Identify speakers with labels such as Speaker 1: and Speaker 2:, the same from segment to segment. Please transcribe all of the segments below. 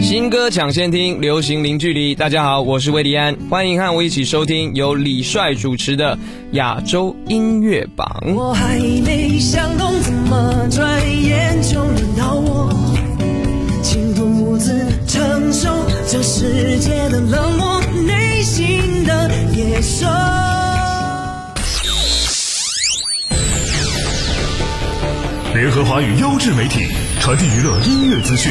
Speaker 1: 新歌抢先听，流行零距离。大家好，我是魏迪安，欢迎和我一起收听由李帅主持的亚洲音乐榜。
Speaker 2: 我还没想通，怎么转眼就轮到我，竟独自承受这世界的冷漠，内心的野兽。
Speaker 3: 联合华语优质媒体，传递娱乐音乐资讯。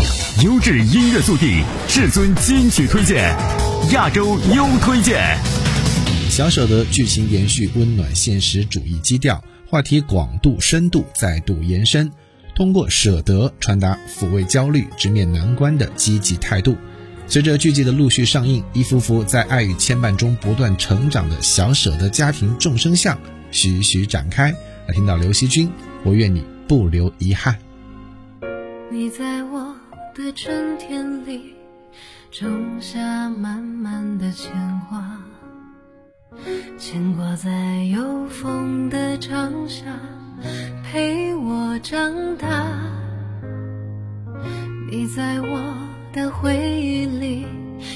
Speaker 3: 优质音乐速递，至尊金曲推荐，亚洲优推荐。
Speaker 4: 小舍得剧情延续温暖现实主义基调，话题广度深度再度延伸，通过舍得传达抚慰焦虑、直面难关的积极态度。随着剧集的陆续上映，一幅幅在爱与牵绊中不断成长的小舍得家庭众生相徐徐展开。来听到刘惜君，我愿你不留遗憾。
Speaker 5: 你在我的春天里种下满满的牵挂，牵挂在有风的长夏陪我长大。你在我。的回忆里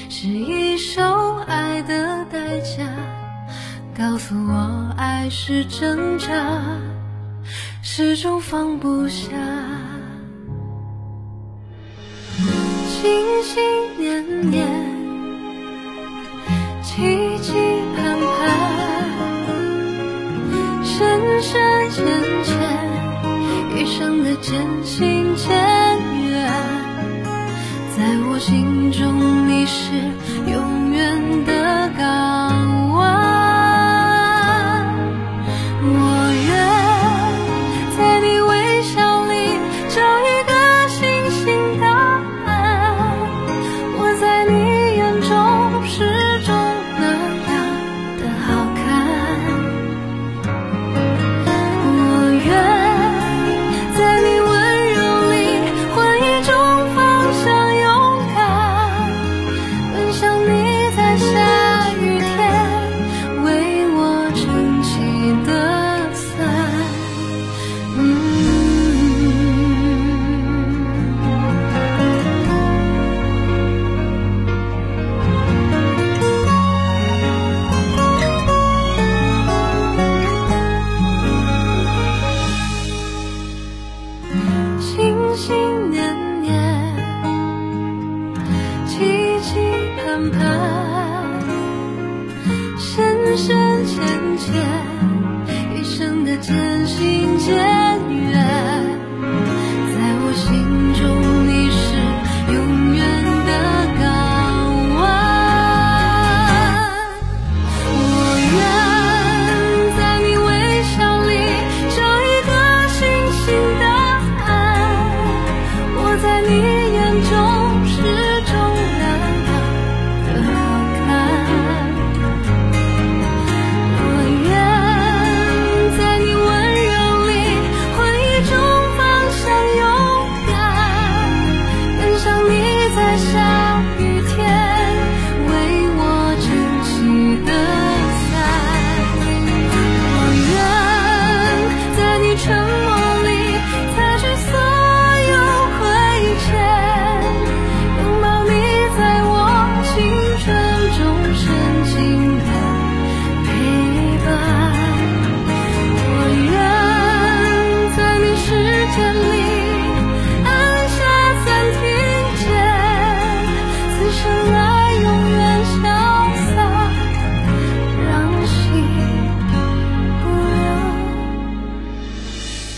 Speaker 5: 是一首爱的代价，告诉我爱是挣扎，始终放不下。心心念念，期期盼盼，深深浅浅，一生的渐行渐远。在我心中，你是永远的港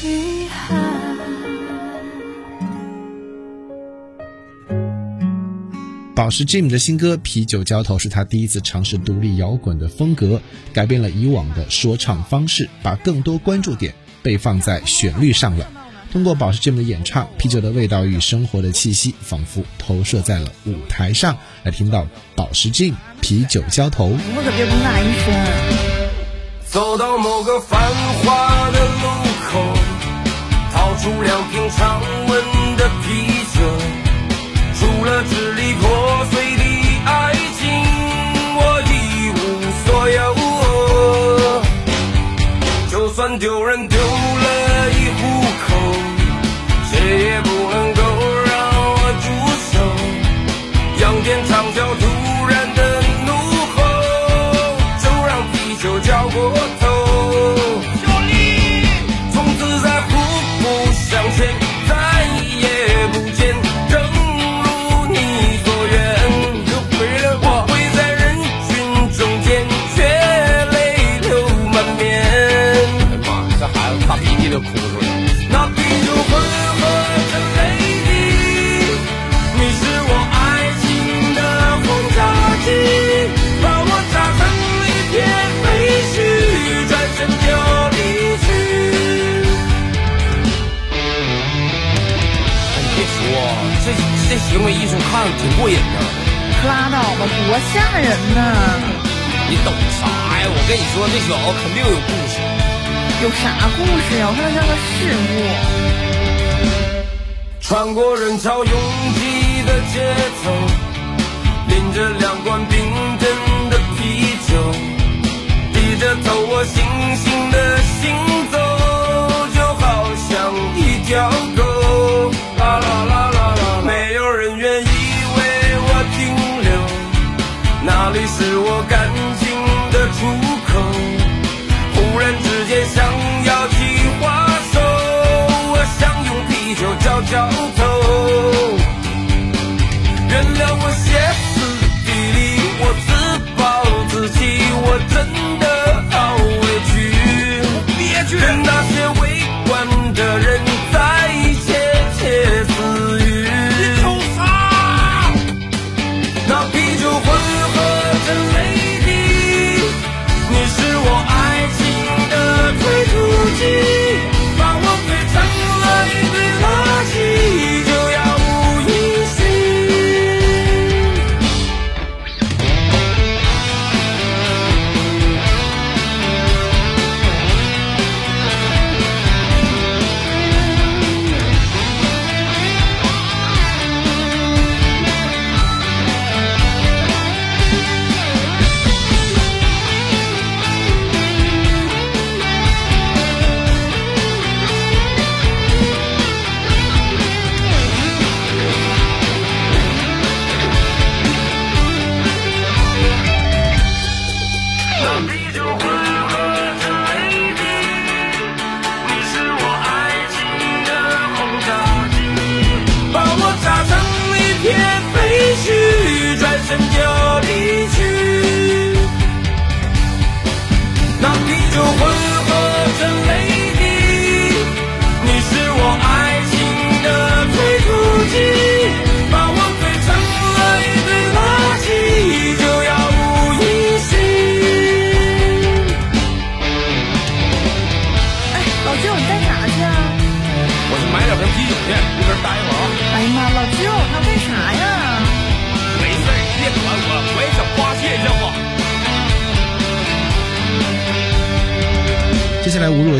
Speaker 5: 遗憾
Speaker 4: 宝石 jim 的新歌啤酒浇头是他第一次尝试独立摇滚的风格改变了以往的说唱方式把更多关注点被放在旋律上了通过宝石 jim 的演唱啤酒的味道与生活的气息仿佛投射在了舞台上来听到宝石 jim 啤酒浇头
Speaker 6: 走到某个繁华的除两瓶常温的啤酒，除了支离破碎。
Speaker 7: 这这行为艺术看着挺过瘾的。
Speaker 8: 可拉倒吧，多吓人呢！
Speaker 7: 你懂啥呀？我跟你说，这小子肯定有故事。
Speaker 8: 有啥故事呀？我看他像个事故。
Speaker 6: 穿过人潮拥挤的街头，拎着两罐冰镇的啤酒，低着头，我悻悻的行走，就好像一条狗。啦啦啦啦。哪里是我感情的出口？忽然之间想要去花手，我想用啤酒浇浇头。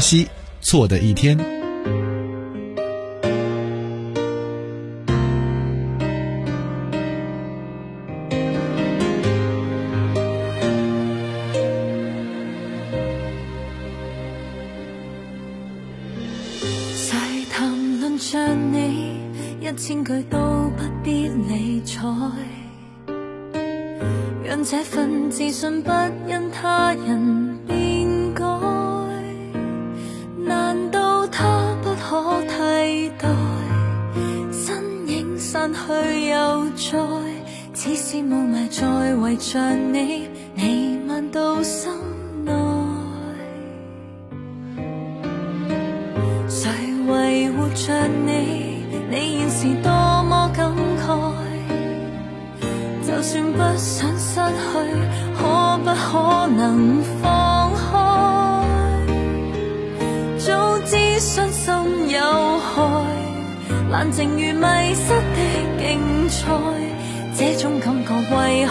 Speaker 4: 七错的一天。
Speaker 5: 陪着你弥漫到心内谁维护着你你现时多么感慨就算不想失去可不可能放开？早知伤心有害冷静如迷失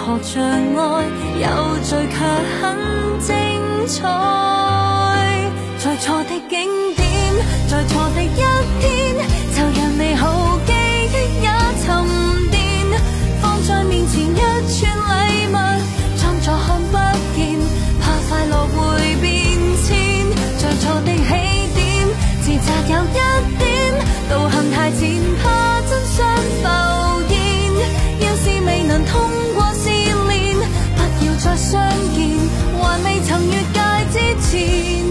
Speaker 5: 為何像愛，有罪却很精彩。在错的景点，在错的一天，相见还未曾越界之前，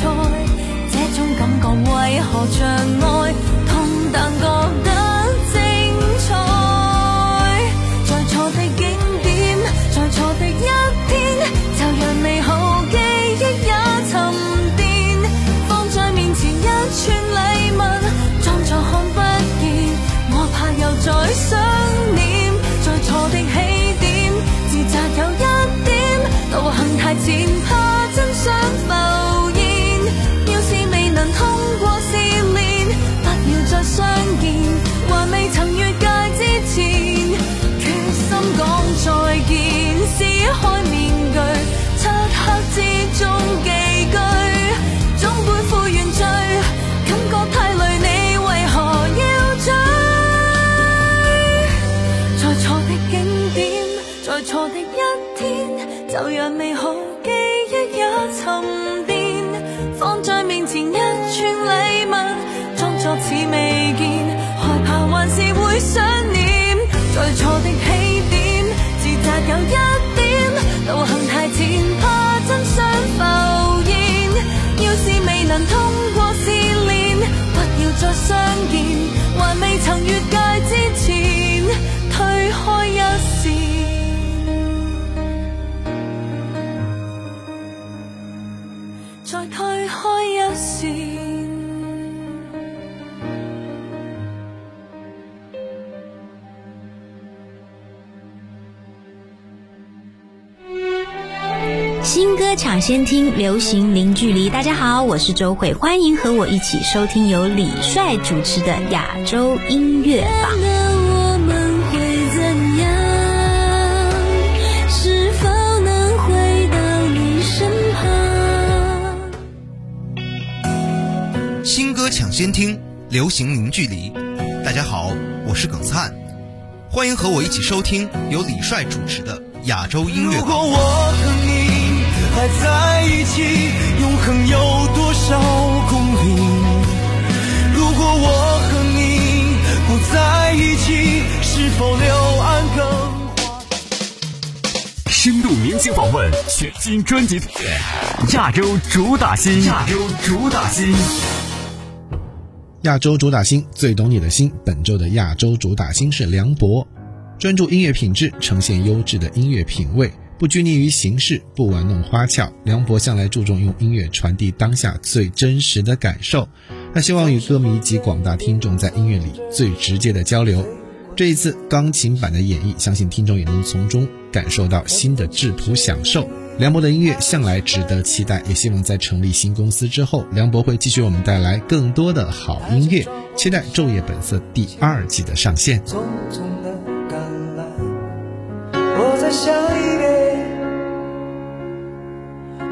Speaker 5: 这种感觉为何像爱通过试炼，不要再相
Speaker 9: 抢先听，流行零距离。大家好，我是周慧，欢迎和我一起收听由李帅主持的亚洲音乐榜。
Speaker 5: 我们会怎样？是否能回到你身旁？
Speaker 10: 新歌抢先听，流行零距离。大家好，我是耿灿，欢迎和我一起收听由李帅主持的亚洲音乐
Speaker 2: 如果。我和你还在一起，永恒有多少公里？如果我和你不在一起，是否柳暗更？
Speaker 3: 深度明星访问，全新专辑亚洲主打新，亚洲主打新。
Speaker 4: 亚洲主打星最懂你的心，本周的亚洲主打星是梁博，专注音乐品质，呈现优质的音乐品味，不拘泥于形式，不玩弄花俏。梁博向来注重用音乐传递当下最真实的感受，他希望与歌迷及广大听众在音乐里最直接的交流。这一次钢琴版的演绎，相信听众也能从中感受到新的质朴享受。梁博的音乐向来值得期待，也希望在成立新公司之后，梁博会继续为我们带来更多的好音乐。期待《昼夜本色》第二季的上线。
Speaker 2: 匆匆的赶来，我再想一遍，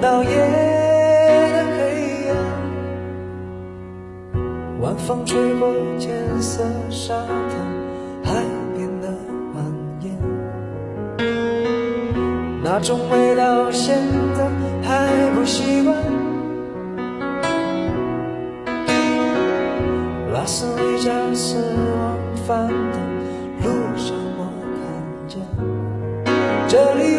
Speaker 2: 到夜的黑暗，晚风吹过浅色沙滩，海边的蜿蜒，那种味道现在还不习惯。拉斯维加斯往返的路上，我看见这里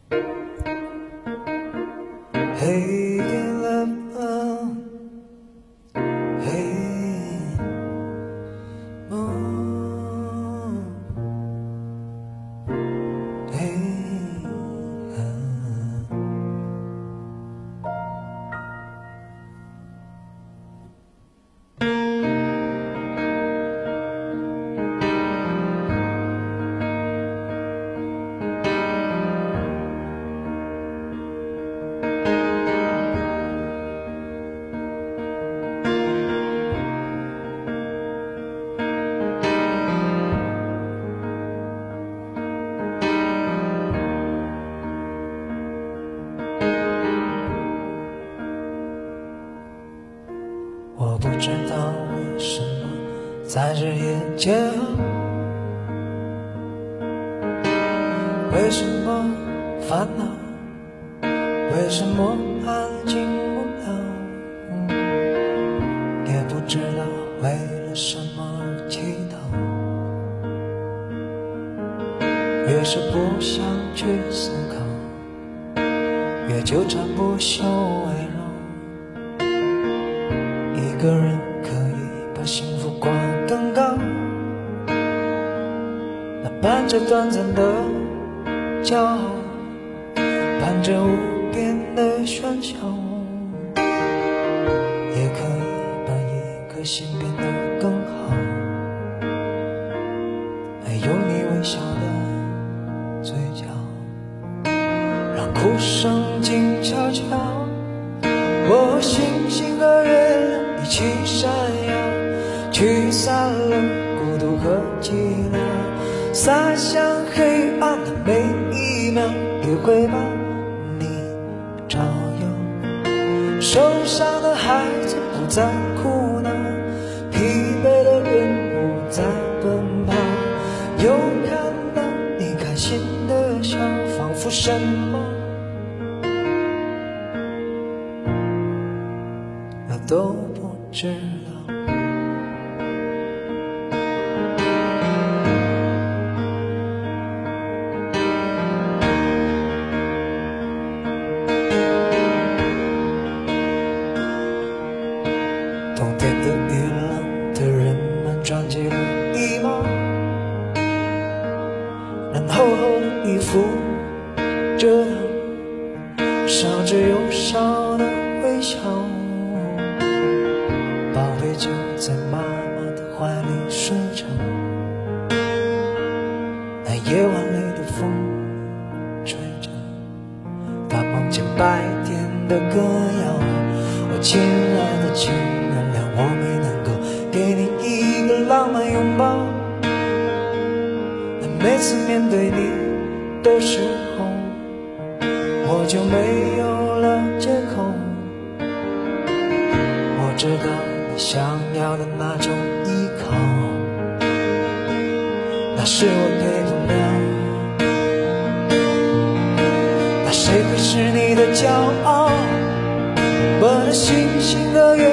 Speaker 2: 在日夜煎熬。为什么烦恼？为什么安静不了？也不知道为了什么而祈祷。越是不想去思考，越纠缠不休围绕。一个人着短暂的骄傲，伴着无边的喧嚣，也可以把一颗心变得更好。还有你微笑的嘴角，让哭声静悄悄。我星星和月亮一起闪耀，驱散了，洒向黑暗的每一秒，也会把们穿起了衣帽，让厚厚的衣服那是我给不了。那谁会是你的骄傲？我的星星的月